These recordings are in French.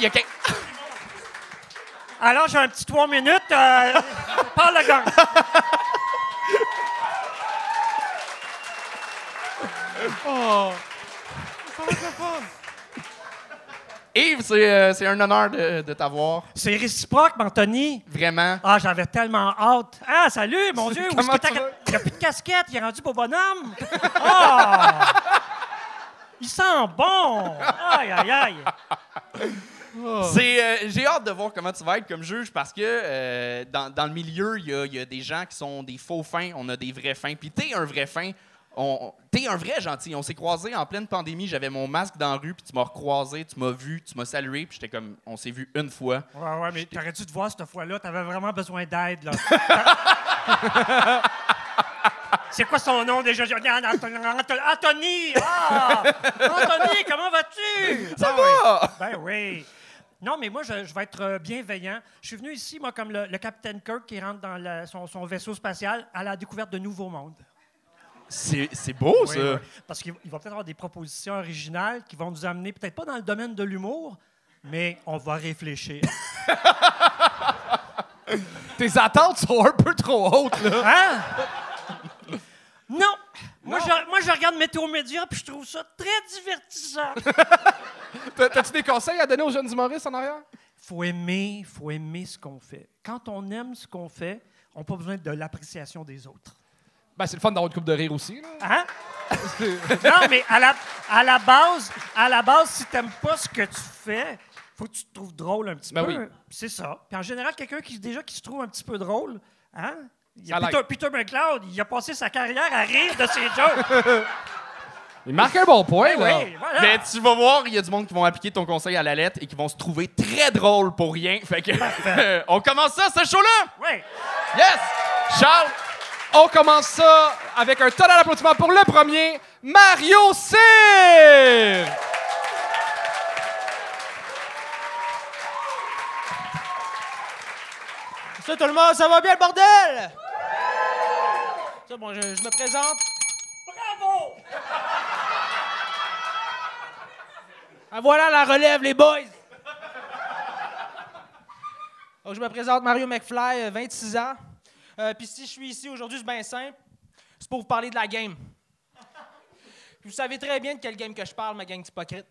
il y a quelqu'un. Alors, j'ai un petit trois minutes. Euh, parle le gang. Yves, c'est euh, c'est un honneur de, de t'avoir. C'est réciproque, Anthony. Vraiment. Ah, j'avais tellement hâte. Ah, salut, mon Dieu. où est-ce Comment que tu t'as- vas? Il n'y a plus de casquette, il est rendu beau bonhomme. Ah! Il sent bon. Aïe, aïe, aïe. C'est, euh, j'ai hâte de voir comment tu vas être comme juge parce que euh, dans, dans le milieu, il y y a des gens qui sont des faux fins, on a des vrais fins. Puis t'es un vrai fin. T'es un vrai gentil. On s'est croisés en pleine pandémie. J'avais mon masque dans la rue, puis tu m'as recroisé, tu m'as vu, tu m'as salué, puis j'étais comme, on s'est vu une fois. Ouais, ouais, mais t'aurais dû te voir cette fois-là? T'avais vraiment besoin d'aide, là. C'est quoi son nom déjà? J'ai- Anthony! Anthony! Ah! Anthony, comment vas-tu? Ça Ah, va? oui. Ben oui. Non, mais moi, je, je vais être euh, bienveillant. Je suis venu ici, moi, comme le, le capitaine Kirk qui rentre dans la- son, son vaisseau spatial à la découverte de nouveaux mondes. C'est, c'est beau, Oui, ça. oui. Parce qu'il il va peut-être avoir des propositions originales qui vont nous amener, peut-être pas dans le domaine de l'humour, mais on va réfléchir. Tes attentes sont un peu trop hautes, là. Hein? Non! Moi, je, moi, je regarde Météo Média puis je trouve ça très divertissant. T'as- T'as-tu des conseils à donner aux jeunes humoristes en arrière? faut aimer, faut aimer ce qu'on fait. Quand on aime ce qu'on fait, on n'a pas besoin de l'appréciation des autres. Ben, c'est le fun d'avoir une coupe de rire aussi, là. Hein? non, mais à la, à la base, à la base, si t'aimes pas ce que tu fais, faut que tu te trouves drôle un petit Ben peu. oui. C'est ça. Puis en général, quelqu'un qui déjà qui se trouve un petit peu drôle, hein? Il y a Peter. Peter McLeod, il a passé sa carrière à rire de ses jokes. Il marque un bon point, là. oui, voilà. Mais tu vas voir, il y a du monde qui vont appliquer ton conseil à la lettre et qui vont se trouver très drôle pour rien. Fait que, on commence ça, ce show-là? Oui. Yes! Charles! On commence ça avec un tonal d'applaudissements pour le premier, Mario Cyr! Ça, tout le monde, ça va bien le bordel? Ça, bon, je, je me présente. Bravo! Ah, voilà la relève, les boys! Donc, je me présente Mario McFly, euh, 26 ans. Euh, Puis si je suis ici aujourd'hui, c'est bien simple. C'est pour vous parler de la game. Vous savez très bien de quelle game que je parle, ma gang d'hypocrites.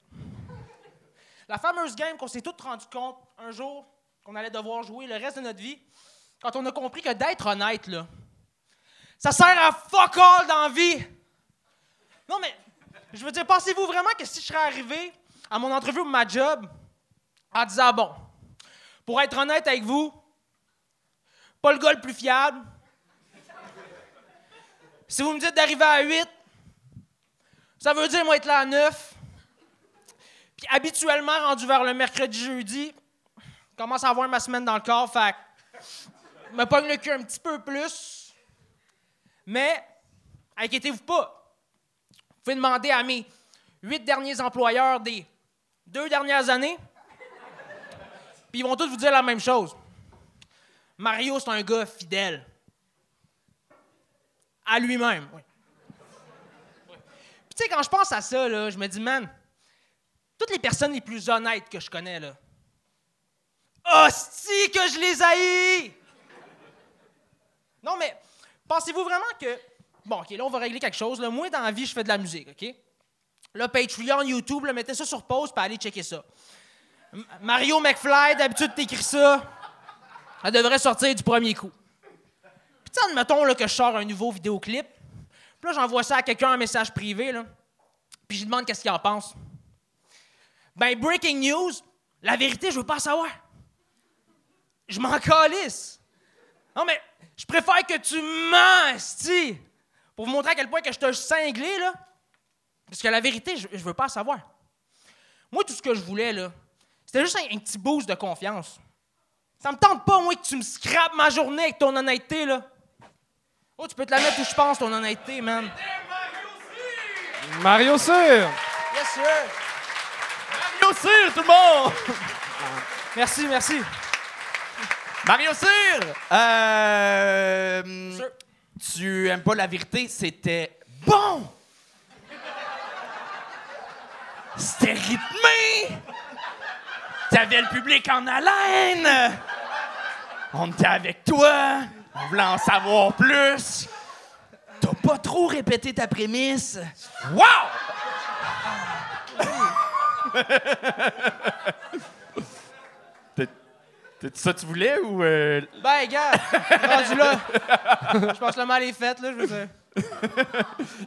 La fameuse game qu'on s'est tous rendu compte un jour qu'on allait devoir jouer le reste de notre vie, quand on a compris que d'être honnête, là, ça sert à fuck all dans la vie. Non, mais je veux dire, pensez-vous vraiment que si je serais arrivé à mon entrevue ou ma job en disant, bon, pour être honnête avec vous, pas le gars le plus fiable. Si vous me dites d'arriver à 8, ça veut dire moi être là à 9. Puis habituellement, rendu vers le mercredi-jeudi, je commence à avoir ma semaine dans le corps, fait me pogne le cul un petit peu plus. Mais, inquiétez-vous pas. Vous pouvez demander à mes huit derniers employeurs des deux dernières années, puis ils vont tous vous dire la même chose. Mario, c'est un gars fidèle. À lui-même. oui. Puis tu sais, quand je pense à ça, là, je me dis, man, toutes les personnes les plus honnêtes que je connais, là, hostie que je les haïs! Non, mais pensez-vous vraiment que. Bon, OK, là, on va régler quelque chose. Là. Moi, dans la vie, je fais de la musique, OK? Là, Patreon, YouTube, là, mettez ça sur pause puis allez checker ça. Mario McFly, d'habitude, t'écris ça. Elle devrait sortir du premier coup. Puis, tu admettons là, que je sors un nouveau vidéoclip. Puis là, j'envoie ça à quelqu'un en message privé, là. Puis, je lui demande qu'est-ce qu'il en pense. Ben, breaking news, la vérité, je veux pas savoir. Je m'en calisse. Non, mais je préfère que tu mens, esti, pour vous montrer à quel point que je te cinglé, là. Parce que la vérité, je, je veux pas savoir. Moi, tout ce que je voulais, là, c'était juste un, un petit boost de confiance. Ça me tente pas, moi, que tu me scrapes ma journée avec ton honnêteté, là. Oh, tu peux te la mettre où je pense, ton honnêteté, man. Mario Cyr! Yes, sir. Mario Cyr, tout le monde! Merci, merci. Mario Cyr! Euh, Sûr. tu aimes pas la vérité, c'était bon! C'était rythmé! T'avais le public en haleine! On était avec toi! On voulait en savoir plus! T'as pas trop répété ta prémisse! Wow! C'est ça que tu voulais ou. euh, Ben, gars, rendu là. Je pense que le mal est fait, là, je veux dire.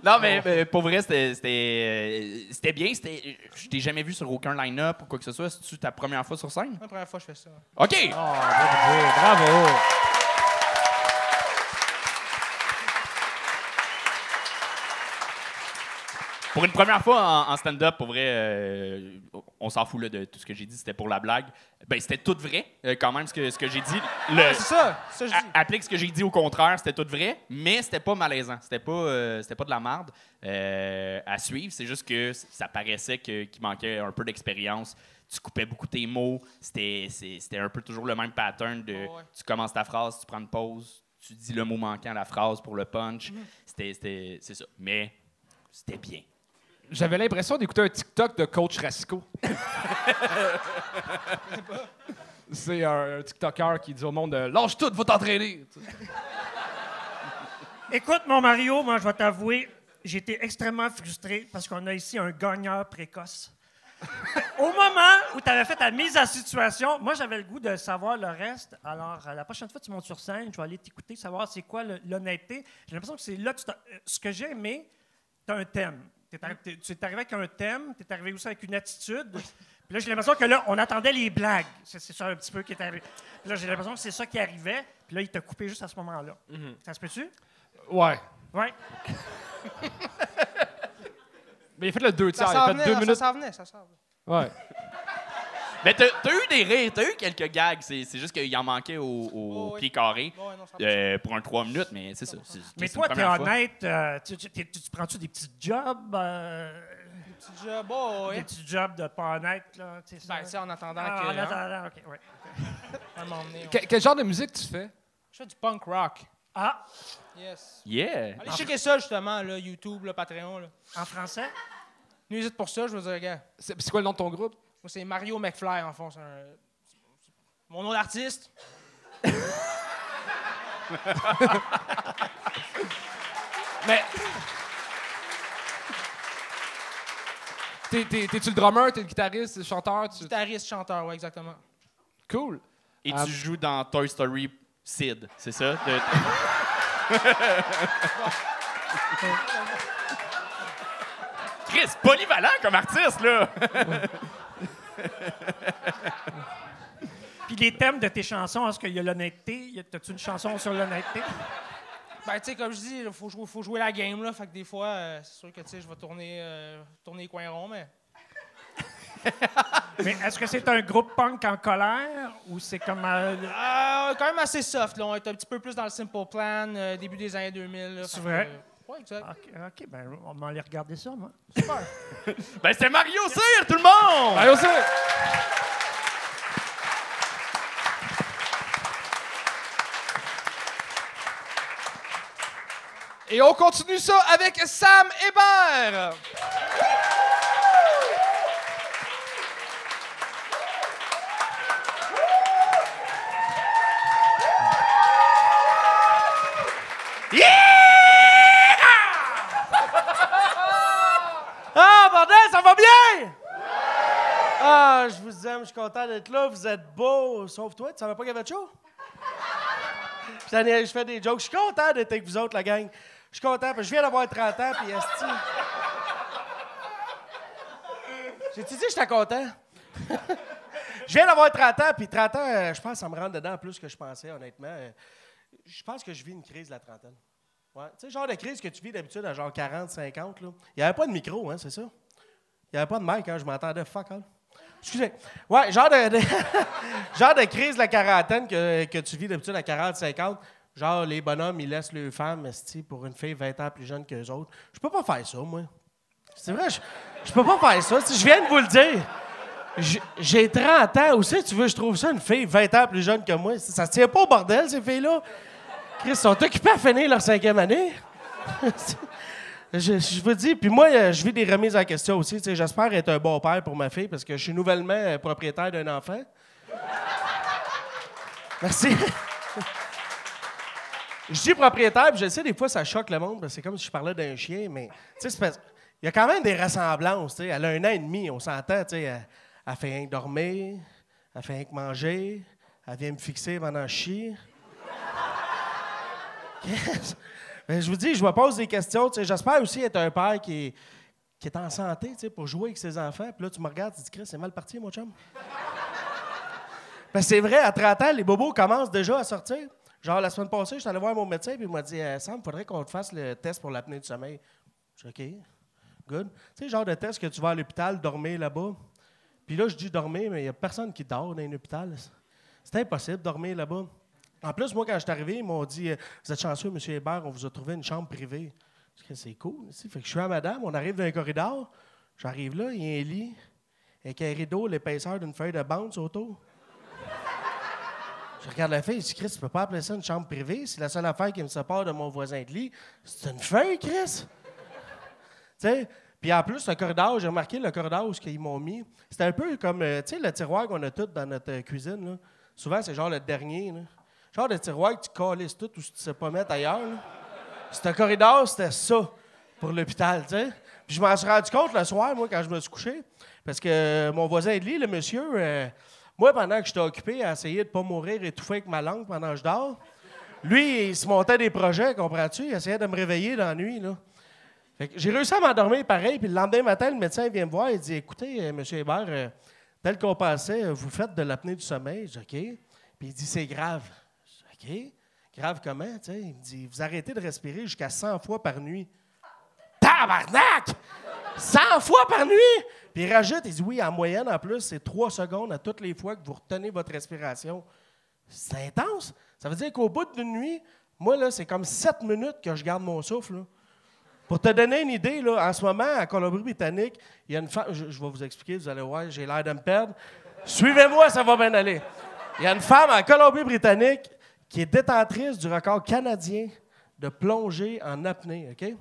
Non, mais mais pour vrai, c'était- c'était euh, bien. C'était- Je t'ai jamais vu sur aucun line-up ou quoi que ce soit. C'est-tu ta première fois sur scène? La première fois je fais ça. OK! Bravo. Pour une première fois en, en stand-up, pour vrai, euh, on s'en fout là, de tout ce que j'ai dit, c'était pour la blague. Ben, c'était tout vrai, euh, quand même, ce que, ce que j'ai dit. C'est ça, ça que je dis. a- applique ce que j'ai dit au contraire, c'était tout vrai, mais c'était pas malaisant. C'était pas, euh, c'était pas de la merde à suivre. C'est juste que ça paraissait que- qu'il manquait un peu d'expérience. Tu coupais beaucoup tes mots. C'était, c'était un peu toujours le même pattern de ouais. tu commences ta phrase, tu prends une pause, tu dis le mot manquant à la phrase pour le punch. Mhm. C'était, c'était, c'est ça. Mais c'était bien. J'avais l'impression d'écouter un TikTok de Coach Rasco. C'est un, TikToker qui dit au monde euh, Lâche tout, va t'entraîner. Écoute, mon Mario, moi, je vais t'avouer, été extrêmement frustré parce qu'on a ici un gagneur précoce. Au moment où tu avais fait ta mise à situation, moi, j'avais le goût de savoir le reste. Alors, euh, la prochaine fois que tu montes sur scène, je vais aller t'écouter, savoir c'est quoi l'honnêteté. J'ai l'impression que c'est là que tu euh, Ce que j'ai aimé, tu as un thème. T'es arri- t'es- tu es arrivé avec un thème, tu es arrivé aussi avec une attitude. Puis là, j'ai l'impression que là, on attendait les blagues. C'est ça un petit peu qui est arrivé. Puis là, j'ai l'impression que c'est ça qui arrivait. Puis là, il t'a coupé juste à ce moment-là. Ça se peut-tu? Ouais. Oui. Mais il a fait le deux Ça tiers. Il a s'en fait venait, deux ça minutes. s'en venait, ça s'en venait. Ouais. Mais t'as, t'as eu des rires, t'as eu quelques gags. C'est, juste qu'il en manquait au, au Oh, oui. pied carré Ouais, non, ça euh, pour un 3 minutes, mais c'est ça. Mais toi, t'es honnête. euh, tu, tu- t'es- tu- tu prends-tu des petits jobs? euh, Petit job, oh, Des ouais. petits jobs de pas honnête, là? ça? Ben, sais, en attendant Ah, que. en hein, attendant, OK, ouais. à un moment donné, on- Que- quel genre de musique tu fais? Je fais du punk rock. Ah, Yes. Yeah! Allez checker ça, justement, là, YouTube, là, Patreon. Là. en français? Nuisite pour ça, je veux dire, gars. C'est quoi le nom de ton groupe? Moi, c'est Mario McFly, en fond. C'est un... Mon nom d'artiste. Mais. T'es- t'es- T'es-tu le drummer, t'es le guitariste, le chanteur? tu- Guitariste, chanteur, ouais, exactement. Cool. Et Ah. tu joues dans Toy Story Sid, c'est ça? De- Chris, polyvalent comme artiste, là! Puis les thèmes de tes chansons, est-ce qu'il y a l'honnêteté? T'as-tu une chanson sur l'honnêteté? Ben, tu sais, comme je dis, il faut jouer, faut jouer la game, là. Fait que des fois, euh, c'est sûr que, tu sais, je vais tourner, euh, tourner les coins ronds, mais... Mais est-ce que c'est un groupe punk en colère ou c'est comme. euh, Euh, quand même assez soft, là. On est un petit peu plus dans le Simple Plan, euh, début des années 2000. là. C'est vrai? que, ouais, exact. OK, OK, ben, on va aller regarder ça, moi. Super. Ben, c'est Mario Cyr, tout le monde! Allez, aussi! Et on continue ça avec Sam Hébert. Ah, bordel, ça va bien? Ah, je vous aime, je suis content d'être là. Vous êtes beaux. Sauf toi, tu savais pas qu'il y avait de chaud? Je fais des jokes. Je suis content d'être avec vous autres, la gang. Je suis content, je viens d'avoir 30 ans, puis esti. J'ai-tu dit que j'étais content? je viens d'avoir 30 ans, puis 30 ans, euh, je pense que ça me rentre dedans plus que je pensais, honnêtement. Euh, Je pense que je vis une crise de la trentaine. Ouais. Tu sais, genre de crise que tu vis d'habitude à genre 40, 50, là. Il n'y avait pas de micro, hein, c'est ça? Il n'y avait pas de mic, hein, je m'entendais fuck all. Excusez. Ouais, genre de, de- genre de crise de la quarantaine que, que tu vis d'habitude à 40, 50. Genre, les bonhommes, ils laissent leurs femmes, esti, pour une fille 20 ans plus jeune qu'eux autres. Je peux pas faire ça, moi. C'est vrai, je, je peux pas faire ça. Si je viens de vous le dire. J'ai 30 ans. Où c'est tu veux je trouve ça, une fille 20 ans plus jeune que moi? Ça se tient pas au bordel, ces filles-là. Chris, sont occupés à finir leur cinquième année. Je, je vous dis, puis moi, euh, je vis des remises en question aussi. J'espère être un bon père pour ma fille parce que je suis nouvellement euh, propriétaire d'un enfant. Merci. je dis propriétaire, puis je sais, des fois, ça choque le monde, parce que c'est comme si je parlais d'un chien, mais tu sais, il y a quand même des ressemblances. tu sais. Elle a un an et demi, on s'entend. Elle, elle fait rien que dormir, elle fait rien que manger, elle vient me fixer pendant que je chie. Qu'est-ce- Ben, je vous dis, je me pose des questions. J'espère aussi être un père qui est, qui est en santé pour jouer avec ses enfants. Puis là, tu me regardes, tu dis, Chris, c'est mal parti, mon chum. Ben, c'est vrai, à 30 ans, les bobos commencent déjà à sortir. Genre, la semaine passée, je suis allé voir mon médecin, puis il m'a dit euh, Sam, il faudrait qu'on te fasse le test pour l'apnée du sommeil. Je OK, good. Tu sais, genre de test que tu vas à l'hôpital, dormir là-bas. Puis là, je dis dormir, mais il n'y a personne qui dort dans un hôpital. C'est impossible de dormir là-bas. En plus, moi, quand je suis arrivé, ils m'ont dit euh, Vous êtes chanceux, M. Hébert, on vous a trouvé une chambre privée. Je C'est cool. tu sais. Fait que je suis à madame, on arrive dans un corridor. J'arrive là, il y a un lit avec un rideau, l'épaisseur d'une feuille de bande autour. Je regarde la fille, je dis, Chris, tu peux pas appeler ça une chambre privée? C'est la seule affaire qui me sépare de mon voisin de lit. C'est une feuille, Chris? tu sais? Puis en plus, le corridor, j'ai remarqué le corridor où ils m'ont mis. C'était un peu comme, euh, le tiroir qu'on a tout dans notre euh, cuisine. Souvent, c'est genre le dernier. Genre de tiroir que tu calisses tout ou tu sais pas mettre ailleurs. Ce corridor, c'était ça pour l'hôpital, tu sais. Puis je m'en suis rendu compte le soir, moi, quand je me suis couché. Parce que mon voisin de lit, le monsieur, euh, moi, pendant que j'étais occupé à essayer de pas mourir étouffé avec ma langue pendant que je dors, lui, il se montait des projets, comprends-tu? Il essayait de me réveiller dans la nuit, là. J'ai réussi à m'endormir pareil, puis le lendemain matin, le médecin vient me voir et dit Écoutez, euh, M. Hébert, euh, tel qu'on pensait, euh, vous faites de l'apnée du sommeil. Je dis OK. Puis il dit C'est grave. Je dis OK. Grave comment? tu sais? Il me dit Vous arrêtez de respirer jusqu'à 100 fois par nuit. Tabarnak! 100 fois par nuit! Puis il rajoute, il dit oui, en moyenne, en plus, c'est 3 secondes à toutes les fois que vous retenez votre respiration. C'est intense. Ça veut dire qu'au bout d'une nuit, moi, là, c'est comme 7 minutes que je garde mon souffle. Pour te donner une idée, là, en ce moment, à Colombie-Britannique, il y a une femme. Je, je vais vous expliquer, vous allez voir, j'ai l'air de me perdre. Suivez-moi, ça va bien aller. Il y a une femme en Colombie-Britannique qui est détentrice du record canadien de plongée en apnée, OK?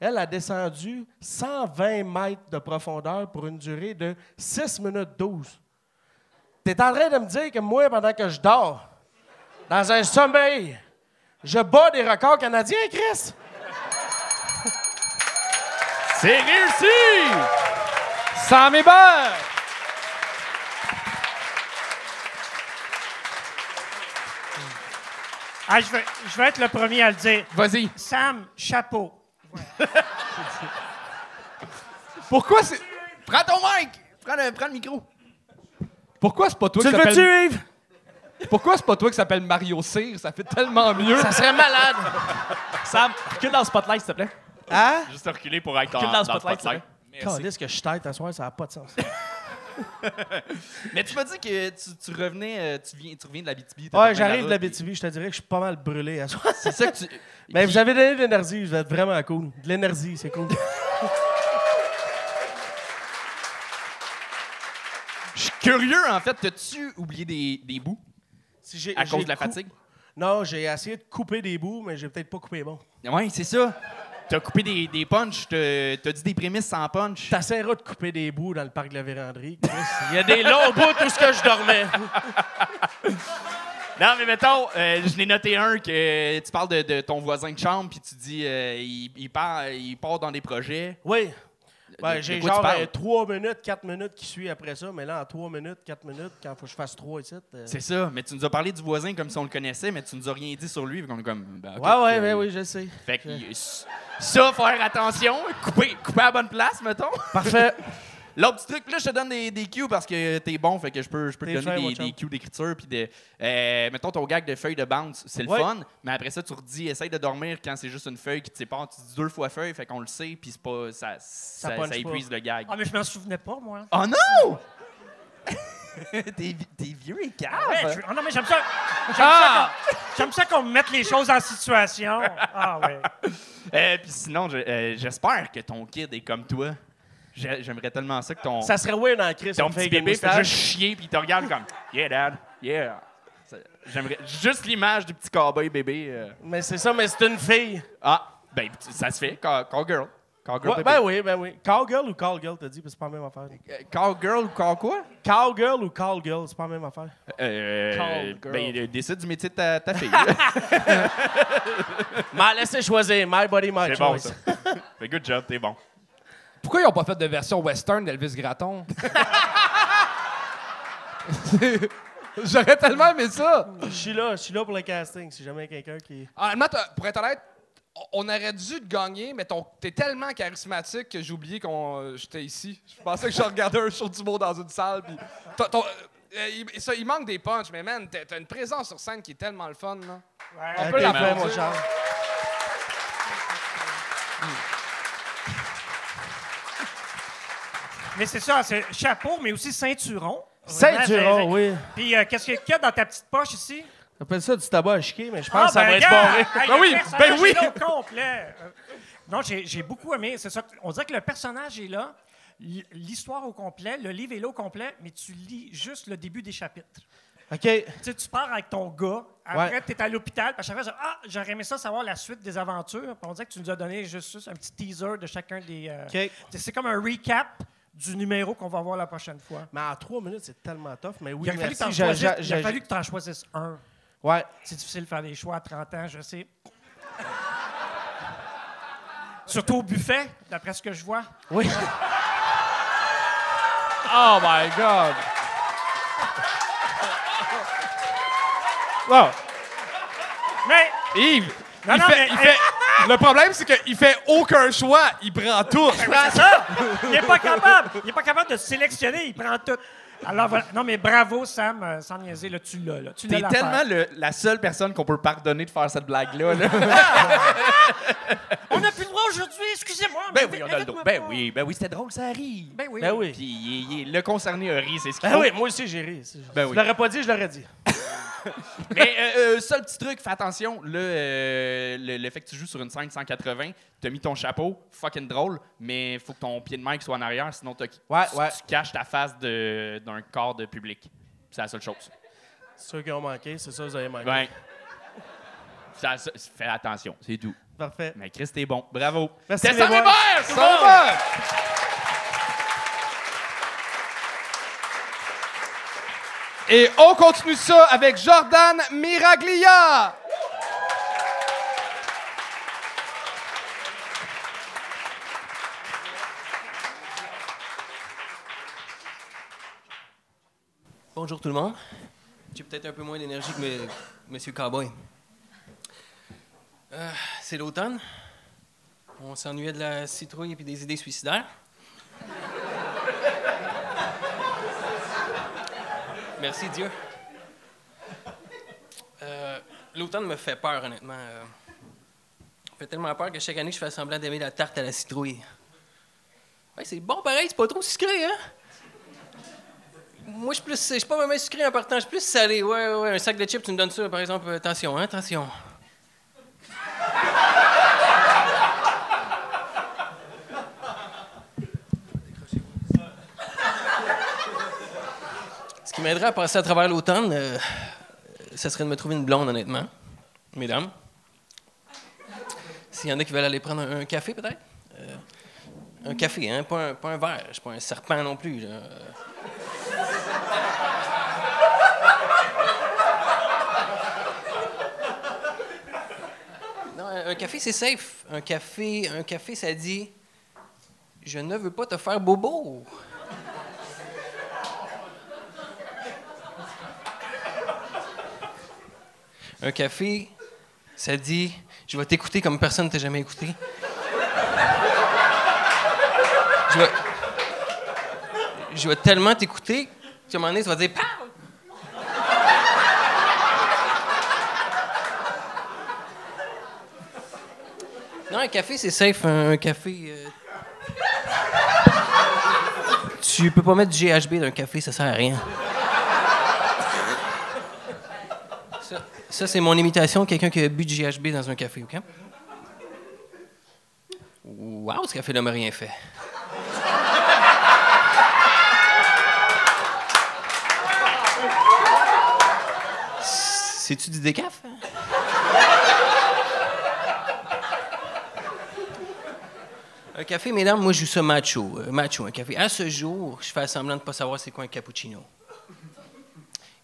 Elle a descendu 120 mètres de profondeur pour une durée de 6 minutes 12. Tu es en train de me dire que moi, pendant que je dors, dans un sommeil, je bats des records canadiens, Chris? C'est réussi! Sam Hébert! Ah, je, vais, je vais être le premier à le dire. Vas-y. Sam, chapeau. Pourquoi c'est Prends ton mic! Prends le, prends le micro. pourquoi c'est pas toi Tu qui le s'appelle veux-tu, Yves? Pourquoi c'est pas toi qui s'appelle Mario Cyr? Ça fait tellement mieux. Ça serait malade. Sam, recule dans le spotlight, s'il te plaît. Hein? Juste reculer pour être Recule dans le spotlight, s'il te plaît. Calisse que je tête à soir, ça n'a pas de sens. Mais tu m'as dit que tu, tu revenais, euh, tu, viens, tu reviens de la BTB. Ouais, j'arrive de la BTV, je te dirais que je suis pas mal brûlé à soir. C'est ça que tu. Mais vous avez donné de l'énergie, vous êtes vraiment cool. De l'énergie, c'est cool. Je suis curieux, en fait. T'as-tu oublié des, des bouts Si j'ai- à cause de la fatigue? Non, j'ai essayé de couper des bouts, mais j'ai peut-être pas coupé bon. Oui, c'est ça. T'as coupé des, des punchs, t'as t'as dit des prémices sans punch. T'essaieras de couper des bouts dans le parc de la véranderie. Chris. Il y a des longs bouts tout ce que je dormais. Non, mais mettons, euh, je l'ai noté un que tu parles de, de ton voisin de chambre, puis tu dis euh, il, il part, il part dans des projets. Oui. Ben, j'ai genre parles? 3 minutes, 4 minutes qui suit après ça, mais là, en 3 minutes, 4 minutes, quand il faut que je fasse 3 ici. euh, C'est ça, mais tu nous as parlé du voisin comme si on le connaissait, mais tu nous as rien dit sur lui. est comme, ben, ok, Ouais, ouais, euh, ben oui, je sais. Fait que y- ça, faire attention, couper, couper à la bonne place, mettons. Parfait. L'autre petit truc, là, je te donne des, des cues parce que t'es bon, fait que je peux, je peux te donner des, cues d'écriture. Puis de, euh, mettons ton gag de feuille de bounce, c'est le Ouais. fun, mais après ça, tu redis, essaye de dormir quand c'est juste une feuille qui te sépare. Tu dis deux fois feuille, fait qu'on le sait, puis c'est pas, ça, ça, épuise le gag. Ah, mais je m'en souvenais pas, moi. Oh non! t'es, vieux et cave. Ouais, je- ah non, mais j'aime ça. J'aime ça qu'on- J'aime ça qu'on me mette les choses en situation. Ah, ouais. Euh, puis sinon, je- euh, j'espère que ton kid est comme toi. J'ai- J'aimerais tellement ça que ton, Ça serait weird dans Chris. ton petit bébé fait juste chier puis il te regarde comme Yeah, dad, yeah. J'aimerais juste l'image du petit cowboy bébé. euh. Mais c'est ça, mais c'est une fille. Ah, ben, ça se fait, call, call girl. Cowgirl, Ouais, baby. ben oui, ben oui. Cowgirl ou callgirl, t'as dit, parce que c'est pas la même affaire. Euh, Cowgirl ou call quoi? Cowgirl ou callgirl, c'est pas la même affaire. Euh, Cowgirl. ben, euh, décide du métier de ta, ta fille. M'a laissé choisir. My body, my C'est bon, choice. ça. Good job, t'es bon. Pourquoi ils n'ont pas fait de version western d'Elvis Gratton? J'aurais tellement aimé ça. Je suis là, je suis là pour le casting, si jamais quelqu'un qui... Honnêtement, t'as- pour être honnête, on aurait dû te gagner, mais t'es tellement charismatique que j'ai oublié qu'on euh, j'étais ici. Je pensais que je regardais un show du mot dans une salle. puis euh, il, ça, il manque des punchs, mais man, t'as une présence sur scène qui est tellement le fun. Là. On peut l'applaudir. fait, mon. Mais c'est ça, c'est chapeau, mais aussi ceinturon. Ceinturon, oui. Puis euh, qu'est-ce qu'il y a dans ta petite poche ici? T'appelles ça du tabac à chiquer, mais je pense que ça ben, va être barré. Ben oui, ben oui! complet. Euh, Non, j'ai beaucoup aimé. C'est ça. On dirait que le personnage est là, l'histoire au complet, le livre est là au complet, mais tu lis juste le début des chapitres. OK. Tu sais, tu pars avec ton gars, après, Ouais. tu es à l'hôpital, puis à chaque fois, tu dis, ah, j'aurais aimé ça savoir la suite des aventures. Puis on dirait que tu nous as donné juste, juste un petit teaser de chacun des. euh, OK. tu sais, C'est comme un recap du numéro qu'on va voir la prochaine fois. Mais en trois minutes, c'est tellement tough. Mais oui, il a fallu que choisisses- fallu tu en choisisses un. Ouais. C'est difficile de faire des choix à 30 ans, je sais. Surtout au buffet, d'après ce que je vois. Oui. Oh my God! Wow. Mais, Yves! Non, il non, fait- mais- il fait- le problème, c'est qu'il fait aucun choix. Il prend tout. ça! Il n'est pas capable. Il est pas capable de sélectionner, il prend tout. Alors, voilà. Non, mais bravo, Sam, euh, sans niaiser, là, tu l'as. Là. Tu T'es tellement le- la seule personne qu'on peut pardonner de faire cette blague-là. là. On n'a plus le droit aujourd'hui, excusez-moi. ben mais oui, on a le droit. Ben oui, ben oui, c'était drôle, ça rit. Ben oui. Ben oui. Puis il- il- le concerné a ri, c'est ce qu'il Ben faut. oui, moi aussi, j'ai ri. Ben Je oui. l'aurais pas dit, je l'aurais dit. Mais euh, euh, seul petit truc, fais attention, euh, le, le fait que tu joues sur une scène 180, t'as mis ton chapeau, fucking drôle, mais faut que ton pied de mic soit en arrière, sinon t'as- Ouais, tu, ouais. tu caches ta face de- d'un corps de public. C'est la seule chose. Ceux qui ont manqué, c'est ça, vous avez manqué. Ben, c'est la seule- fais attention, c'est tout. Parfait. Mais Chris, t'es bon. Bravo. Merci, C'était les Sam boys. Hébert, tout le Ça monde! Et on continue ça avec Jordan Miraglia. Bonjour tout le monde. J'ai peut-être un peu moins d'énergie que me- Monsieur Cowboy. Euh, c'est l'automne. On s'ennuyait de la citrouille et puis des idées suicidaires. Merci Dieu. Euh, l'automne me fait peur, honnêtement. Euh, fait tellement peur que chaque année, je fais semblant d'aimer la tarte à la citrouille. Ouais, c'est bon pareil, c'est pas trop sucré, hein? Moi, je suis plus. Je suis pas vraiment sucré en partant, je suis plus salé. Ouais, ouais, ouais. Un sac de chips, tu me donnes ça, par exemple. euh, Attention, hein, attention. M'aiderait à passer à travers l'automne, euh, ça serait de me trouver une blonde, honnêtement. Mesdames. S'il y en a qui veulent aller prendre un, café, peut-être? Euh, un café, hein? Pas un, pas un verre. Je suis pas un serpent non plus. Non, un un café, c'est safe. Un café, un café, ça dit Je ne veux pas te faire bobo. Un café, ça dit Je vais t'écouter comme personne ne t'a jamais écouté. Je vais, tellement t'écouter qu'à un moment donné, tu vas dire! Non, un café, c'est safe. Un, café. euh, Tu peux pas mettre du GHB dans un café, ça sert à rien. Ça, c'est mon imitation de quelqu'un qui a bu du GHB dans un café, OK? Wow, ce café-là m'a rien fait. C'est-tu du décaf? hein? Un café, mesdames, moi, je joue ça macho. euh, macho, un café. À ce jour, je fais semblant de ne pas savoir c'est quoi un cappuccino.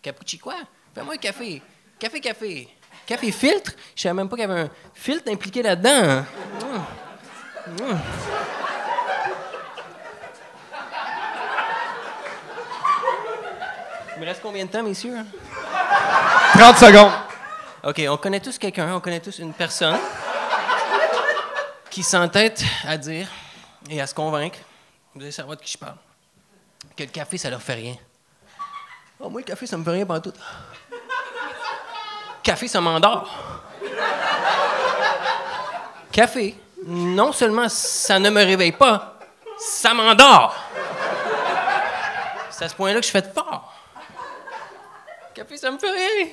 Cappuccino quoi? Fais-moi un café. Café, café. Café filtre? Je savais même pas qu'il y avait un filtre impliqué là-dedans. Mmh. Mmh. Il me reste combien de temps, messieurs? 30 secondes. OK, on connaît tous quelqu'un, on connaît tous une personne qui s'entête à dire et à se convaincre, vous allez savoir de qui je parle, que le café, ça leur fait rien. Oh, moi, le café, ça me fait rien pas tout. Café, ça m'endort. Café, non seulement ça ne me réveille pas, ça m'endort. C'est à ce point-là que je fais de fort. Café, ça me fait rien.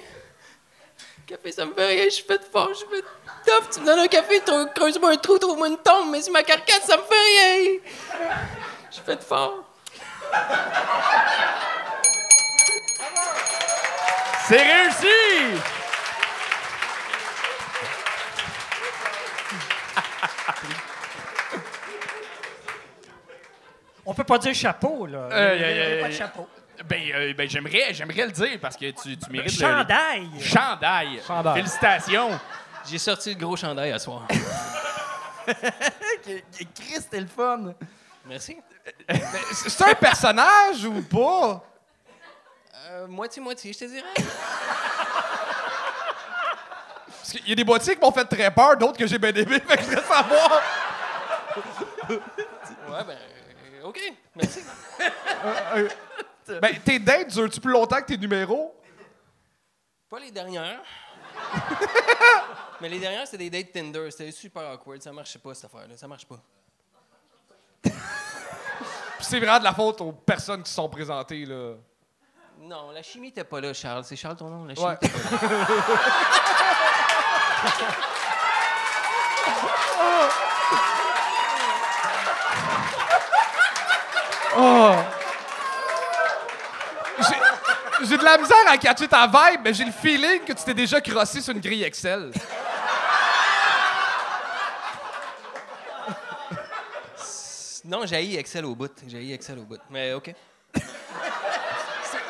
Café, ça me fait rien, je fais de fort, je fais de. Tu me donnes un café, creuse-moi un trou, trouve-moi une tombe, mais si ma carcasse, ça me fait rien. Je fais de fort. C'est réussi! On peut pas dire chapeau, là. Euh, Il a- euh, pas de chapeau. Ben, euh, ben j'aimerais, j'aimerais le dire parce que tu, tu mérites le- Chandail! le... Chandail. Chandail. Félicitations. J'ai sorti le gros chandail à soir. Chris, c'était le fun. Merci. C'est un personnage ou pas? Euh, Moitié-moitié, je te dirais. Parce qu'il y a des boîtiers qui m'ont fait très peur, d'autres que j'ai bien aimé, fait que je voudrais savoir. Ouais, ben, euh, OK, merci. Ben, tes dates durent-tu plus longtemps que tes numéros? Pas les dernières. Mais les dernières, c'était des dates Tinder. C'était super awkward. Ça marchait pas, cette affaire-là. Ça marche pas. C'est vraiment de la faute aux personnes qui se sont présentées, là. Non, la chimie était pas là, Charles. C'est Charles ton nom? La chimie Ouais. était pas là. J'ai- J'ai de la misère à catcher ta vibe, mais j'ai le feeling que tu t'es déjà crossé sur une grille Excel. Non, j'ai Excel au bout. J'ai Excel au bout. Mais OK.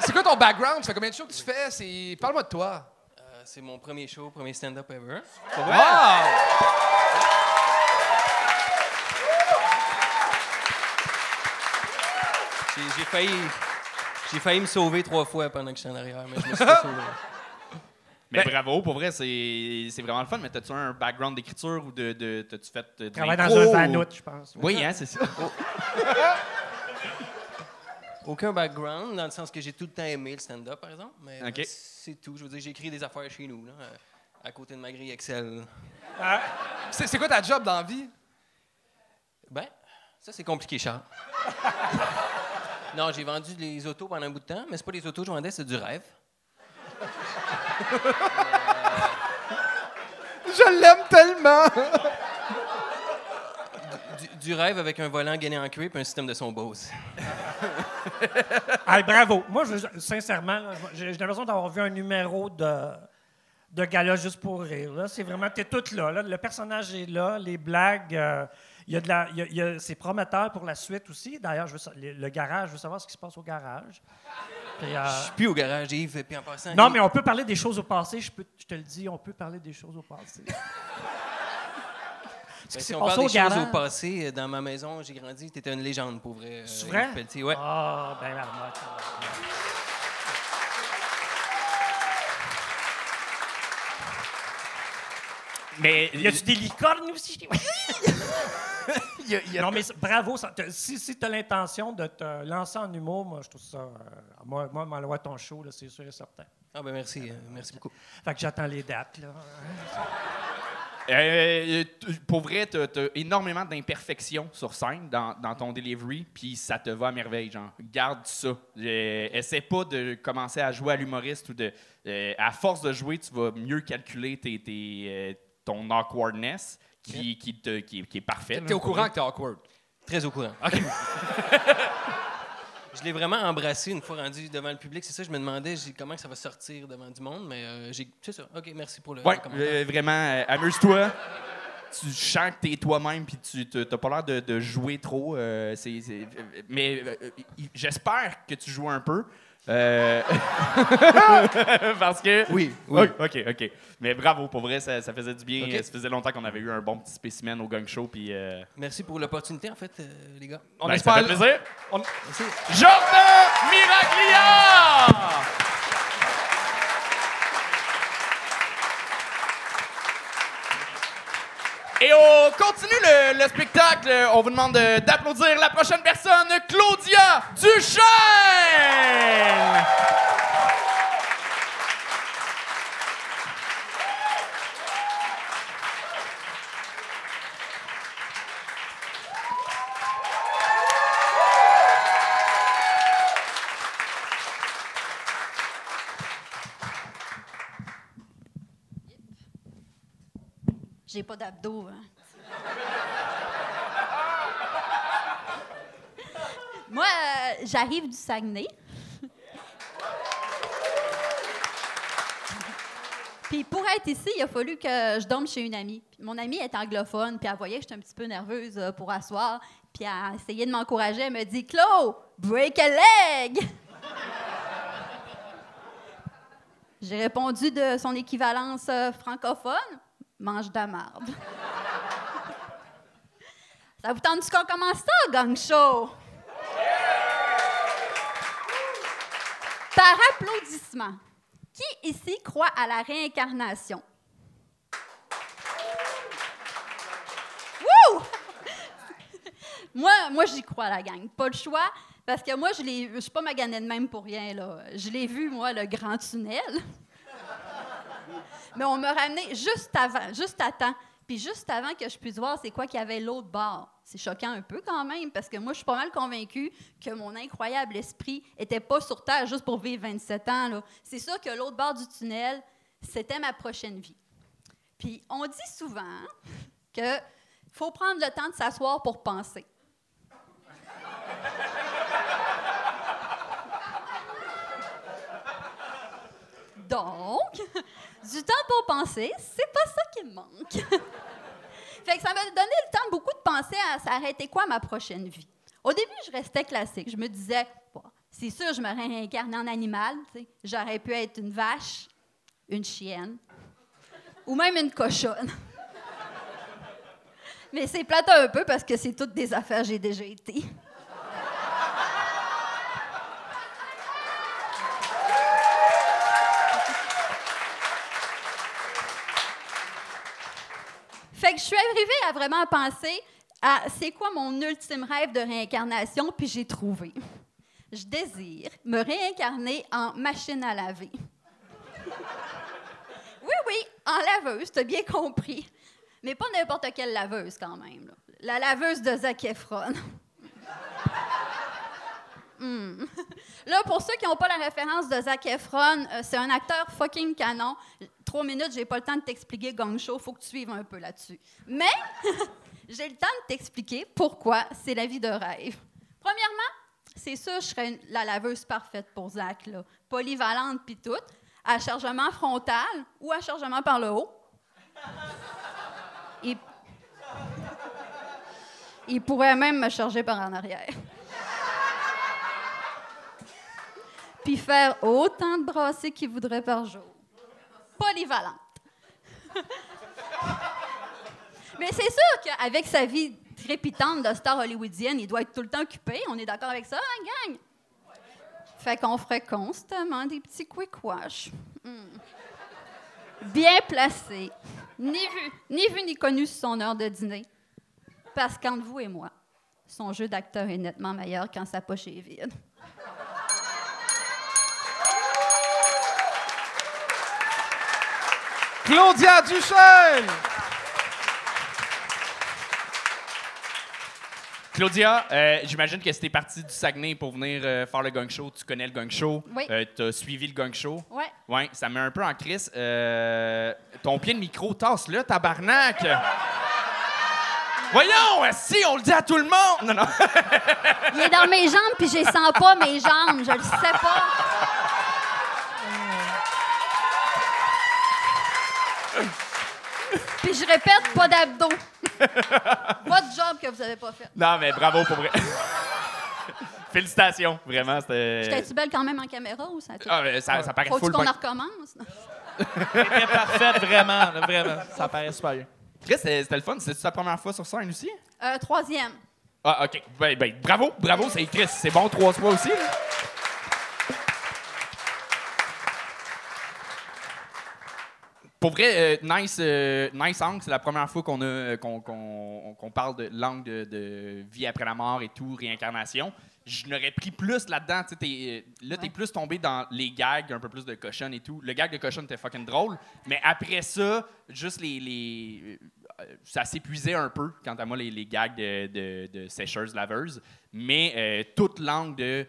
C'est quoi ton background? Ça fait combien de shows que tu fais? Parle-moi de toi. C'est mon premier show, premier stand-up ever. Wow! J'ai j'ai failli... J'ai failli me sauver trois fois pendant que j'étais en arrière, mais je me suis pas sauvé. Mais Ben- bravo, pour vrai, c'est c'est vraiment le fun. Mais t'as-tu un background d'écriture ou de. de T'as-tu fait. euh, de Travaille dans un ou- vanout, je pense. Oui, hein, c'est ça. Aucun background, dans le sens que j'ai tout le temps aimé le stand-up, par exemple. Mais euh, c'est tout. Je veux dire, j'ai écrit des affaires chez nous, là, à côté de ma grille Excel. C'est, c'est quoi ta job dans la vie? Ben, ça, c'est compliqué, Charles. non, j'ai vendu les autos pendant un bout de temps, mais c'est pas des autos que je vendais, c'est du rêve. Je l'aime tellement! Du, du rêve avec un volant gainé en cuir et un système de son Bose. Ah, bravo. Moi, je- sincèrement, j'ai l'impression d'avoir vu un numéro de, de gala juste pour rire. C'est vraiment, t'es toute là, là. Le personnage est là, les blagues. euh, il y a de la, il y a- c'est prometteur pour la suite aussi. D'ailleurs, je veux sa- le, le garage, je veux savoir ce qui se passe au garage. Puis, euh, Je suis plus au garage, Yves, puis en passant... non, Yves- mais on peut parler des choses au passé. Je, peux, je te le dis, on peut parler des choses au passé. Si on parle des choses au passé, euh, dans ma maison, j'ai grandi, t'étais une légende, pour vrai. euh, C'est vrai? Ouais. Ah, ben, marmotte. Mais. Y a-tu des licornes aussi? il y a- il y a- Non, mais bravo. ça- si si tu as l'intention de te lancer en humour, moi, je trouve ça. euh, moi, moi, m'envoie ton show, là, c'est sûr et certain. Ah ben merci, euh, merci beaucoup. Fait que j'attends les dates, là. Euh, t- pour vrai, t'as as énormément d'imperfections sur scène dans, dans ton delivery, puis ça te va à merveille, genre. Garde ça. Euh, essaie pas de commencer à jouer à l'humoriste ou de. euh, à force de jouer, tu vas mieux calculer tes, tes, euh, ton awkwardness qui, qui, te- qui, qui est parfait. T'es au courant que t'es awkward. Très au courant. je l'ai vraiment embrassé une fois rendu devant le public. C'est ça, je me demandais comment ça va sortir devant du monde, mais euh. C'est ça. OK, merci pour le Ouais, commentaire. euh, vraiment, euh, amuse-toi. tu que t'es toi-même puis tu t'as pas l'air de, de jouer trop. mais j'espère que tu joues un peu. Euh, Parce que. Oui, oui. OK, OK. Mais bravo, pour vrai, ça, ça faisait du bien. Ça faisait longtemps qu'on avait eu un bon petit spécimen au gang show. Puis, euh, Merci pour l'opportunité, en fait, euh, les gars. On ben, espère. ça fait plaisir. on- Jordan Miraglia! Et on continue le, le spectacle. On vous demande de- d'applaudir la prochaine personne, Claudia Duchesne! J'ai pas d'abdos. hein. Moi, euh, j'arrive du Saguenay. Puis pour être ici, il a fallu que je dorme chez une amie. Puis mon amie est anglophone, puis elle voyait que j'étais un petit peu nerveuse euh, pour asseoir. Puis elle a essayé de m'encourager. Elle me dit Claude, break a leg! J'ai répondu de son équivalence euh, francophone mange de la marde. ça vous tente qu'on commence ça, gang show? Par applaudissement, qui ici croit à la réincarnation? Wouh! moi, moi j'y crois, la gang. Pas le choix, parce que moi, je je suis pas maganée de même pour rien, là. Je l'ai vu, moi, le grand tunnel. Mais on m'a ramené juste avant, juste à temps. Puis juste avant que je puisse voir c'est quoi qu'il y avait l'autre bord. C'est choquant un peu quand même, parce que moi, je suis pas mal convaincue que mon incroyable esprit était pas sur Terre juste pour vivre 27 ans. C'est sûr que l'autre bord du tunnel, c'était ma prochaine vie. Puis on dit souvent que faut prendre le temps de s'asseoir pour penser. Donc, du temps pour penser, c'est pas ça qui me manque. fait que ça m'a donné le temps beaucoup de penser à s'arrêter quoi ma prochaine vie. Au début, je restais classique. Je me disais, c'est sûr, je me réincarnais en animal. J'aurais pu être une vache, une chienne, ou même une cochonne. Mais c'est plate un peu parce que c'est toutes des affaires que j'ai déjà été. Fait que je suis arrivée à vraiment penser à c'est quoi mon ultime rêve de réincarnation, puis j'ai trouvé. Je désire me réincarner en machine à laver. Oui, oui, en laveuse, t'as bien compris. Mais pas n'importe quelle laveuse quand même. La laveuse de Zac Efron. Hmm. Là, pour ceux qui n'ont pas la référence de Zac Efron, euh, c'est un acteur fucking canon. Trois minutes, j'ai pas le temps de t'expliquer Gang Show, faut que tu suives un peu là-dessus. Mais j'ai le temps de t'expliquer pourquoi c'est la vie de rêve. Premièrement, c'est sûr, je serais la laveuse parfaite pour Zach, polyvalente puis tout, à chargement frontal ou à chargement par le haut. Il pourrait même me charger par en arrière. Puis faire autant de brassées qu'il voudrait par jour. Polyvalente. Mais c'est sûr qu'avec sa vie trépitante de star hollywoodienne, il doit être tout le temps occupé. On est d'accord avec ça, hein, gang? Fait qu'on ferait constamment des petits quick wash. Hmm. Bien placé. Ni vu, ni vu ni connu sur son heure de dîner. Parce qu'entre vous et moi, son jeu d'acteur est nettement meilleur quand sa poche est vide. Claudia Duchesne! Claudia, euh, j'imagine que c'était parti du Saguenay pour venir euh, faire le gang show. Tu connais le gang show. Oui. tu as suivi le gang show. Ouais. Oui, ça met un peu en crise. Euh, ton pied de micro, tasse-le, tabarnak! Voyons, si on le dit à tout le monde! Non, non. Il est dans mes jambes, puis je les sens pas, mes jambes. Je le sais pas. Puis Puis je répète, pas d'abdos. Votre job que vous avez pas fait. Non, mais bravo pour vrai. Félicitations, vraiment. C'était. J'étais-tu belle quand même en caméra ou ça? a été- Ah, mais ça, ça paraît Faut-tu full qu'on en recommence? C'était parfaite, vraiment, là, vraiment. Ça paraît super bien. Chris, c'était c'était le fun. C'était ta première fois sur scène aussi? Euh, troisième. Ah, OK. Ben, ben, bravo, bravo, c'est Chris. C'est bon trois fois aussi. là. Pour vrai, euh, nice, euh, nice angle. C'est la première fois qu'on a euh, qu'on qu'on- qu'on parle de langue de, de vie après la mort et tout, réincarnation. Je n'aurais pris plus là-dedans. T'es, là, t'es Ouais. plus tombé dans les gags, un peu plus de cochon et tout. Le gag de cochon était fucking drôle. Mais après ça, juste les. les euh, ça s'épuisait un peu, quant à moi, les, les gags de, de, de. Mais toute langue de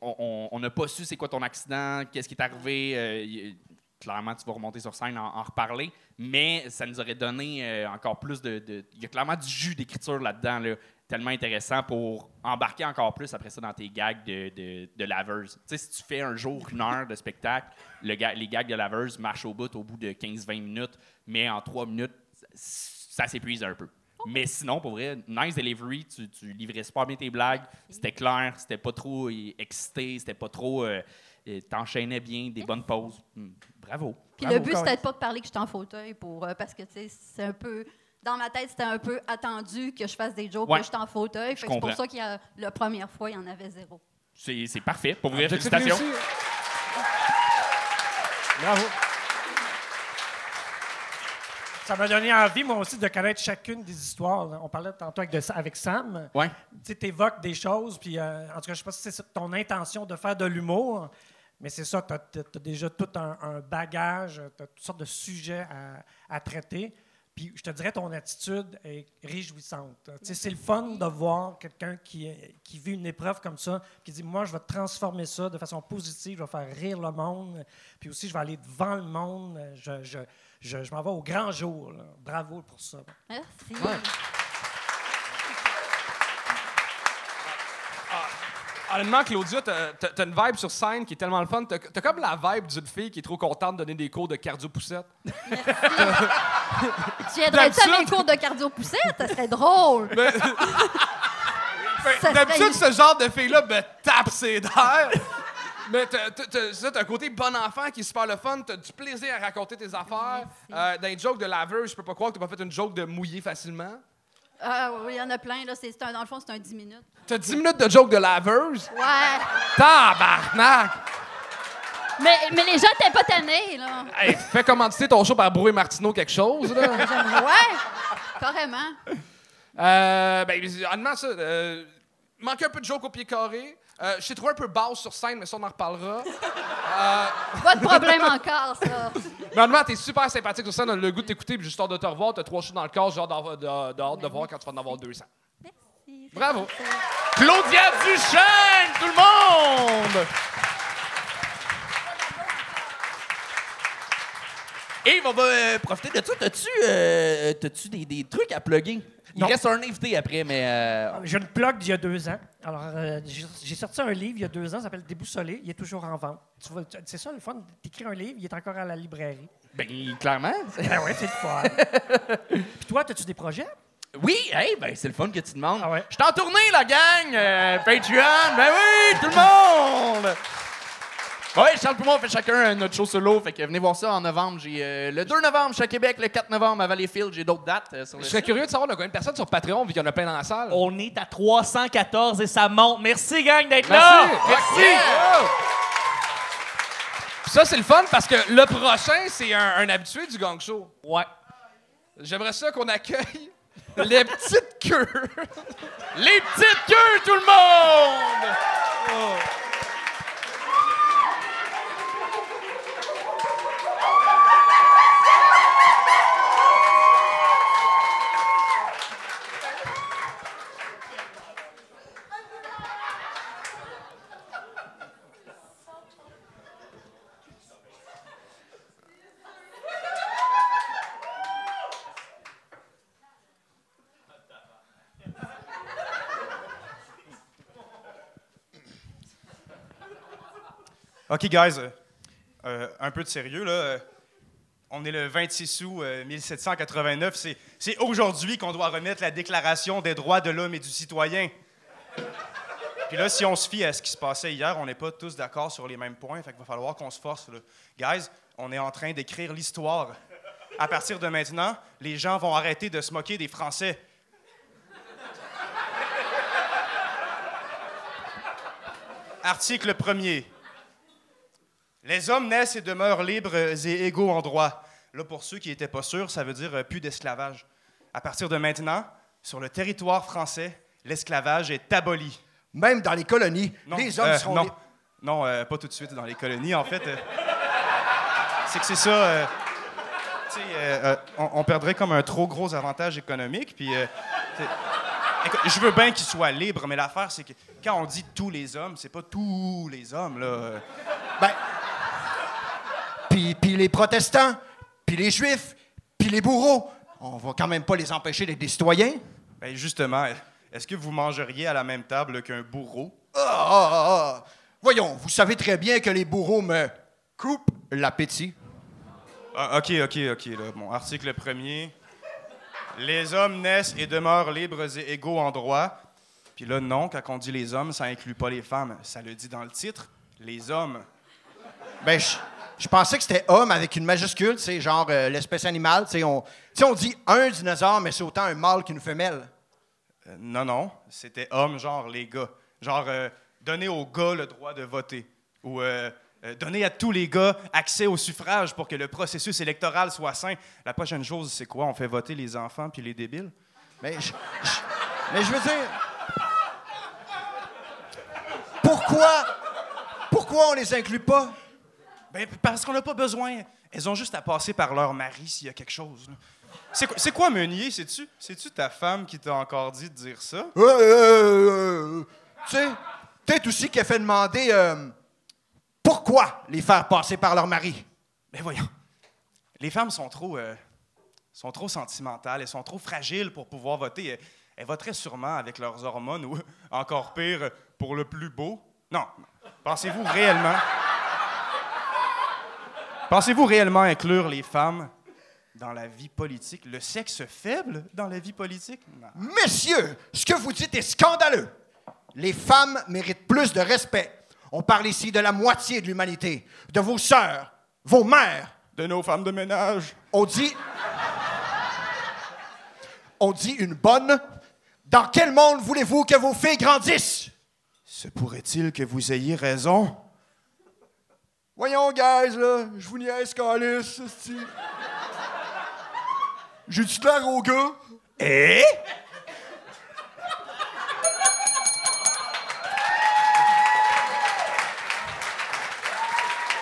on- n'a pas su c'est quoi ton accident, qu'est-ce qui est arrivé. euh, clairement, tu vas remonter sur scène, en, en reparler. Mais ça nous aurait donné euh, encore plus de. Il y a clairement du jus d'écriture là-dedans, là, tellement intéressant pour embarquer encore plus après ça dans tes gags de, de, de laveuse. Tu sais, si tu fais un jour, une heure de spectacle, les gags de laveuse marchent au bout au bout de 15-20 minutes, mais en 3 minutes, ça s'épuise un peu. Mais sinon, pour vrai, nice delivery, tu, tu livrais super bien tes blagues, c'était clair, c'était pas trop euh, excité, c'était pas trop. euh, euh, T'enchaînais bien, des bonnes pauses. Hmm, Bravo. Puis Bravo, le but, c'était pas de parler que j'étais en fauteuil pour. euh, parce que, tu sais, c'est un peu. Dans ma tête, c'était un peu attendu que je fasse des jokes Ouais. que j'étais en fauteuil. C'est pour ça qu'il y a la première fois, il y en avait zéro. C'est c'est parfait. Pour vrai, Objectif félicitations. Bravo. Ça m'a donné envie, moi aussi, de connaître chacune des histoires. On parlait tantôt avec, de- avec Sam. Ouais. Tu évoques des choses, puis euh, en tout cas, je sais pas si c'est ton intention de faire de l'humour, mais c'est ça, tu as, déjà tout un, bagage, tu as toutes sortes de sujets à, traiter. Puis je te dirais, ton attitude est réjouissante. C'est le fun de voir quelqu'un qui, qui vit une épreuve comme ça, qui dit Moi, je vais transformer ça de façon positive, je vais faire rire le monde, puis aussi, je vais aller devant le monde, je, je, je, je m'en vais au grand jour. Bravo pour ça. Merci. Honnêtement, Claudia, t'as une vibe sur scène qui est tellement le fun. T'as comme la vibe d'une fille qui est trop contente de donner des cours de cardio-poussette. Tu aiderais-tu à mes cours de cardio-poussette? Ça serait drôle. Mais- Ça D'habitude, serait- ce genre de fille-là me tape ses nerfs. Mais t'as- un côté bon enfant qui est super le fun. T'as du plaisir à raconter tes affaires. Euh, dans les jokes de laveuse, je peux pas croire que t'as pas fait une joke de mouiller facilement. Ah oui, il y en a plein. Là. C'est, c'est un- dans le fond, c'est un 10 minutes. T'as 10 minutes de joke de laveuse? Ouais. Tabarnak! Mais, mais les gens n'étaient pas tannés, là. Hey, fais commanditer ton show par Brouet Martineau quelque chose, là. Ouais, carrément. Euh, ben, honnêtement, ça, euh, un peu de joke au pied carré. Euh, je t'ai trouvé un peu basse sur scène, mais ça, on en reparlera. Pas de problème encore, ça. Mais honnêtement, t'es super sympathique sur scène, on a le goût de t'écouter, puis juste hâte de te revoir. T'as trois shows dans le corps, j'ai hâte, de, de- hâte de voir quand tu vas en avoir 200. Merci. Bravo! Claudia Duchesne, tout le monde! Et on va euh, profiter de ça. T'as-tu euh, t'as-tu des, des trucs à plugger? Il Non. reste un invité après, mais. euh, J'ai une plug d'il y a deux ans. Alors, euh, j'ai sorti un livre il y a deux ans, ça s'appelle Déboussolé. Il est toujours en vente. C'est ça le fun, t'écris un livre, il est encore à la librairie. ben, clairement. Ben ouais, c'est le fun. Puis toi, as-tu des projets? Oui, hey, ben, c'est le fun que tu demandes. Ah ouais. Je suis en tournée, la gang! euh, Patreon, ben oui, tout le monde! Ouais, Charles Poumon, on fait chacun notre show solo. Fait que venez voir ça en novembre. J'ai euh, le 2 novembre, je suis à Québec. Le 4 novembre, à Valleyfield. J'ai d'autres dates euh, sur le Je serais site. curieux de savoir de combien de personnes sur Patreon, vu qu'il y en a plein dans la salle. On est à 314 et ça monte. Merci, gang, d'être là. Merci! Puis Ça, c'est le fun parce que le prochain, c'est un, un habitué du gang show. Ouais. J'aimerais ça qu'on accueille les petites queues. Les petites queues, tout le monde! OK, guys, euh, euh, un peu de sérieux, là. Euh, On est le 26 août euh, 1789. C'est, c'est aujourd'hui qu'on doit remettre la Déclaration des droits de l'homme et du citoyen. Puis là, si on se fie à ce qui se passait hier, on n'est pas tous d'accord sur les mêmes points. Fait qu'il va falloir qu'on se force. Là. Guys, on est en train d'écrire l'histoire. À partir de maintenant, les gens vont arrêter de se moquer des Français. Article 1er. Les hommes naissent et demeurent libres et égaux en droit. Là, pour ceux qui n'étaient pas sûrs, ça veut dire euh, plus d'esclavage. À partir de maintenant, sur le territoire français, l'esclavage est aboli. Même dans les colonies, Non, les hommes euh, seront non. libres. Non, euh, pas tout de suite dans les colonies. En fait, euh, c'est que c'est ça. on, on perdrait comme un trop gros avantage économique. Puis, je veux bien qu'ils soient libres, mais l'affaire, c'est que quand on dit tous les hommes, c'est pas tous les hommes, là. Ben, puis, puis les protestants, puis les juifs, puis les bourreaux, on va quand même pas les empêcher d'être des citoyens. Ben, justement, est-ce que vous mangeriez à la même table qu'un bourreau? Ah, ah, ah, ah. Voyons, vous savez très bien que les bourreaux me coupent l'appétit. Ah, OK, OK, OK. Là. Bon, article premier. Les hommes naissent et demeurent libres et égaux en droit. Puis là, non, quand on dit les hommes, ça inclut pas les femmes. Ça le dit dans le titre, les hommes. Ben, je, je pensais que c'était homme avec une majuscule, sais, genre euh, l'espèce animale. Tu sais, on, on dit un dinosaure, mais c'est autant un mâle qu'une femelle. Euh, non, non, c'était homme, genre les gars. Genre, euh, donner aux gars le droit de voter. Ou donner à tous les gars accès au suffrage pour que le processus électoral soit sain. La prochaine chose, c'est quoi? On fait voter les enfants puis les débiles? Mais je, je- mais je veux dire. Pourquoi? Pourquoi on les inclut pas? Ben, parce qu'on n'a pas besoin. Elles ont juste à passer par leur mari s'il y a quelque chose. là. C'est quoi, c'est quoi Meunier? C'est-tu, c'est-tu ta femme qui t'a encore dit de dire ça? Euh, euh, euh, tu sais, peut-être aussi qu'elle fait demander euh, pourquoi les faire passer par leur mari. Ben voyons. Les femmes sont trop, euh, sont trop sentimentales, elles sont trop fragiles pour pouvoir voter. Elles, elles voteraient sûrement avec leurs hormones ou, encore pire, pour le plus beau. Non. Pensez-vous réellement... Pensez-vous réellement inclure les femmes dans la vie politique? Le sexe faible dans la vie politique? Non. Messieurs, ce que vous dites est scandaleux. Les femmes méritent plus de respect. On parle ici de la moitié de l'humanité, de vos sœurs, vos mères. De nos femmes de ménage. On dit. On dit une bonne. Dans quel monde voulez-vous que vos filles grandissent? Se pourrait-il que vous ayez raison? Voyons, guys, là, je vous niaise, calice, esti. J'ai-tu l'air au gars? Eh?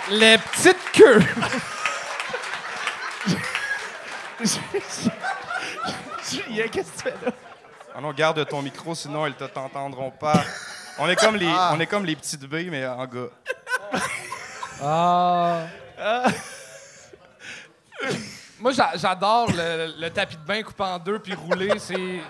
Les petites queues. Julien, qu'est-ce que tu fais là? Ah non, garde ton micro, sinon elles te t'entendront pas. On est comme les, on est comme les petites billes, mais en gars. Moi, j'a- j'adore le, le tapis de bain coupé en deux puis roulé. C'est.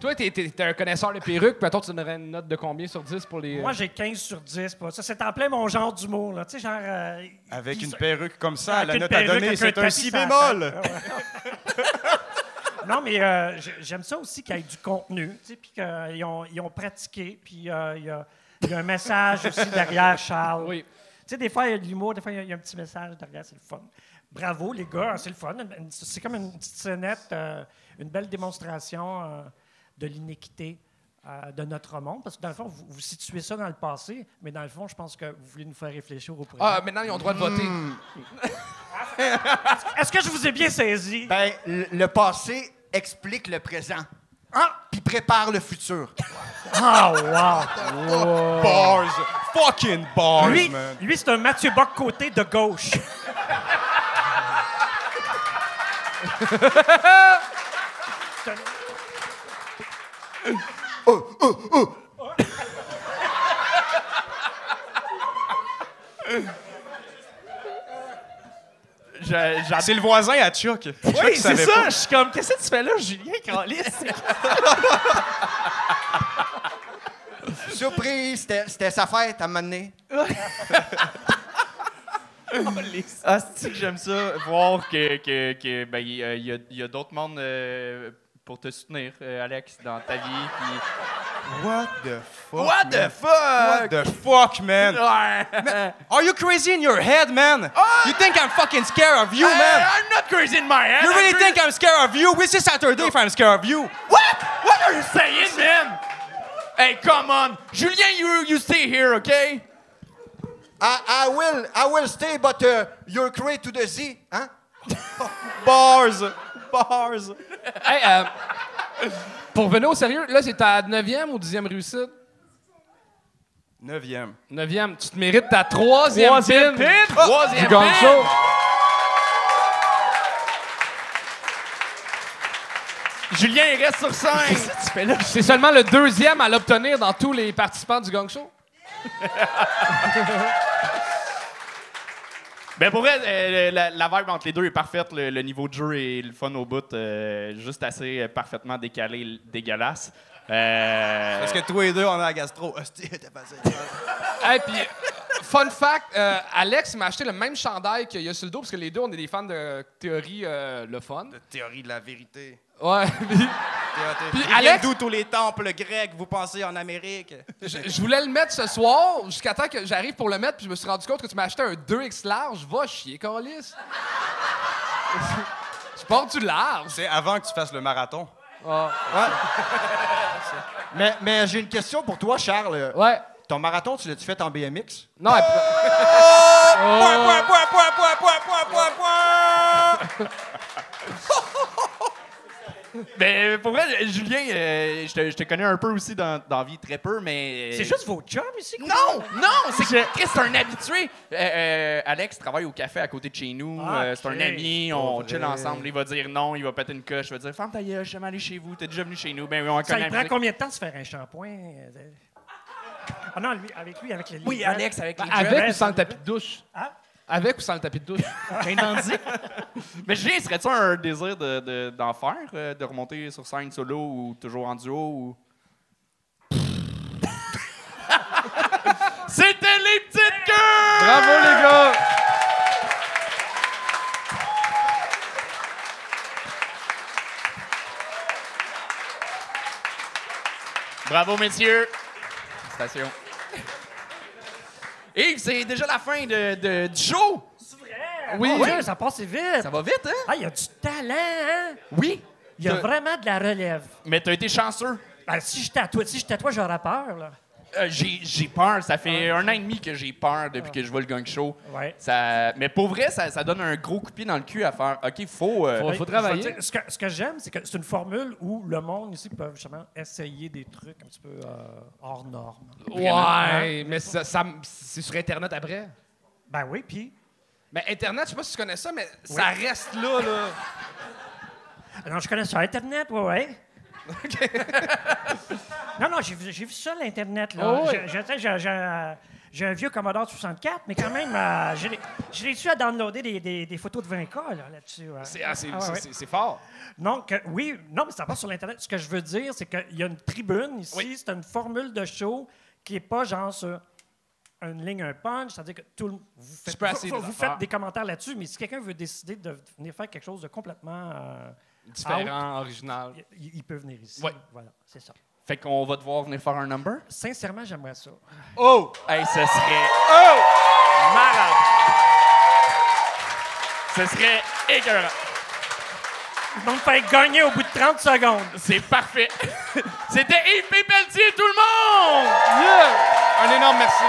Toi, t'es, t'es un connaisseur de perruques. Puis, toi, tu donnerais une note de combien sur 10 pour les. Moi, j'ai 15 sur 10. pas Ça, c'est en plein mon genre d'humour. là. Tu sais, genre. euh, Avec une perruque comme ça, avec la note à donner, c'est un si bémol. ouais. non, mais euh, j'ai- j'aime ça aussi qu'il y ait du contenu, tu sais, puis qu'ils ont, ils ont pratiqué, puis euh, il y, y a un message aussi derrière Charles. Oui. Tu sais, des fois, il y a de l'humour, des fois, il y a- il y, a un petit message derrière, c'est le fun. Bravo, les gars, hein, c'est le fun. C'est comme une petite scénette, euh, une belle démonstration euh, de l'inéquité euh, de notre monde. Parce que dans le fond, vous, vous situez ça dans le passé, mais dans le fond, je pense que vous voulez nous faire réfléchir au présent. Ah, maintenant, ils ont le droit de voter. Est-ce que je vous ai bien saisi? Ben, le, le passé explique le présent. Ah, puis prépare le futur. Ah, wow! Bars! Fucking bars, Lui, man! lui c'est un Mathieu Bock côté de gauche. Je- j'ad- C'est le voisin à Chuck. Chuck Oui, c'est savait ça. pas. Je suis comme, qu'est-ce que tu fais là, Julien, Carlis? Surprise, c'était c'était sa fête à m'amener. Ah, c'est que j'aime ça, voir que, que, que ben, il y a- il y a, il y a d'autres mondes euh, pour te soutenir, euh, Alex, dans ta vie. puis- What the fuck? What the man? fuck? What the fuck, man? Ouais. Are you crazy in your head, man? You think I'm fucking scared of you, Hey, man? I'm not crazy in my head. You I'm really crazy- think I'm scared of you? Which is Saturday if I'm scared of you? What? What are you saying, man? Hey, come on. Julien, you, you stay here, okay? I, I will, I will stay, but uh, you're crazy to the Z, hein? Bars! Bars! Hey, euh, pour venir au sérieux, là, c'est ta 9e ou 10e réussite? Neuvième. 9e. Tu te mérites ta troisième, Troisième pin. pin? Pin. Julien, il reste sur 5. C'est seulement le deuxième à l'obtenir dans tous les participants du gang show. Ben pour vrai, euh, la, la vibe entre les deux est parfaite. Le, le niveau de jeu et le fun au bout, euh, juste assez euh, parfaitement décalé, dégueulasse. Euh, Parce que toi et deux, on a la gastro. Hostie, t'es passé. Hey, puis, fun fact, euh, Alex m'a acheté le même chandail qu'il y a sur le dos, parce que les deux, on est des fans de théorie euh, le fun. De théorie de la vérité. Ouais. puis Puis Alex- d'où tous les temples grecs, vous pensez en Amérique? je, je voulais le mettre ce soir, jusqu'à temps que j'arrive pour le mettre, puis je me suis rendu compte que tu m'as acheté un 2X large. Va chier, Calis. je porte du large. C'est avant que tu fasses le marathon. Mais, mais j'ai une question pour toi, Charles. Ouais. Ton marathon, tu l'as-tu fait en BMX? Non, elle- Point, point, point, point, point, point, point, point, point! Ben pour vrai, Julien, euh, je, te, je te connais un peu aussi dans, dans la vie, très peu, mais... C'est juste vos chums ici? quoi? Non, non, c'est que Chris, c'est un habitué. Euh, euh, Alex travaille au café à côté de chez nous. Ah, Euh, c'est un ami, on chill ensemble. Il va dire non, il va péter une coche. Il va dire Ferme ta gueule, je suis jamais allé chez vous, t'es déjà venu chez nous. Ben oui, on Ça connaît lui la prend musique. combien de temps de se faire un shampoing? euh, Ah non, lui, avec lui, avec les Oui, Alex, avec les avec dreads. ou sans le tapis de douche? Hein? Avec ou sans le tapis de douche? Dandy. Mais Julien, serait-tu un désir de- de- d'en faire, euh, de remonter sur scène solo ou toujours en duo? Ou... C'était les petites queues! Bravo, les gars! Bravo, messieurs. Félicitations. Yves, c'est déjà la fin de, de- du show. Oui, Dieu, ça passe vite. Ça va vite, hein? Ah, il y a du talent, hein? Oui. Il y a T'as- vraiment de la relève. Mais t'as été chanceux. Ben, si j'étais à toi, si j'étais à toi, j'aurais peur, là. Euh, j'ai j'ai peur. Ça fait un an et demi que j'ai peur depuis que je vois le gang show. Ouais. Ça, mais pour vrai, ça, ça donne un gros coup de pied dans le cul à faire OK, faut. euh, Faut- travailler. dire, Ce que, ce que j'aime, c'est que c'est une formule où le monde ici peut justement essayer des trucs un petit peu euh, hors normes. Ouais, mais ça, ça- c'est sur Internet après. Ben oui, puis. Mais Internet, je sais pas si tu connais ça, mais ça reste là, là. Non, je connais ça, Internet, ouais, ouais. non, non, j'ai vu, j'ai vu ça, l'Internet, là. Oh, oui. J'ai- un vieux Commodore 64, mais quand même, euh, j'ai j'ai réussi à downloader des, des- des photos de 20K là, là-dessus. C'est ah, c'est- Ah, ouais, c'est- ouais. c'est- c'est fort. Non, que, oui, non, mais ça passe sur l'Internet. Ce que je veux dire, c'est qu'il y a une tribune ici. Oui. C'est une formule de show qui n'est pas genre sur une ligne, un punch. C'est-à-dire que tout le, vous faites, vous- faites des commentaires là-dessus, mais si quelqu'un veut décider de venir faire quelque chose de complètement. euh, Différent, original. il, il peut venir ici. Oui. Voilà, c'est ça. Fait qu'on va devoir venir faire un number? Sincèrement, j'aimerais ça. Oh! Hey, ce serait. Oh! Malade! Ce serait écœurant. Ils vont me faire gagner au bout de 30 secondes. C'est parfait. C'était Yves Pépeltier, tout le monde! Yeah! Un énorme merci.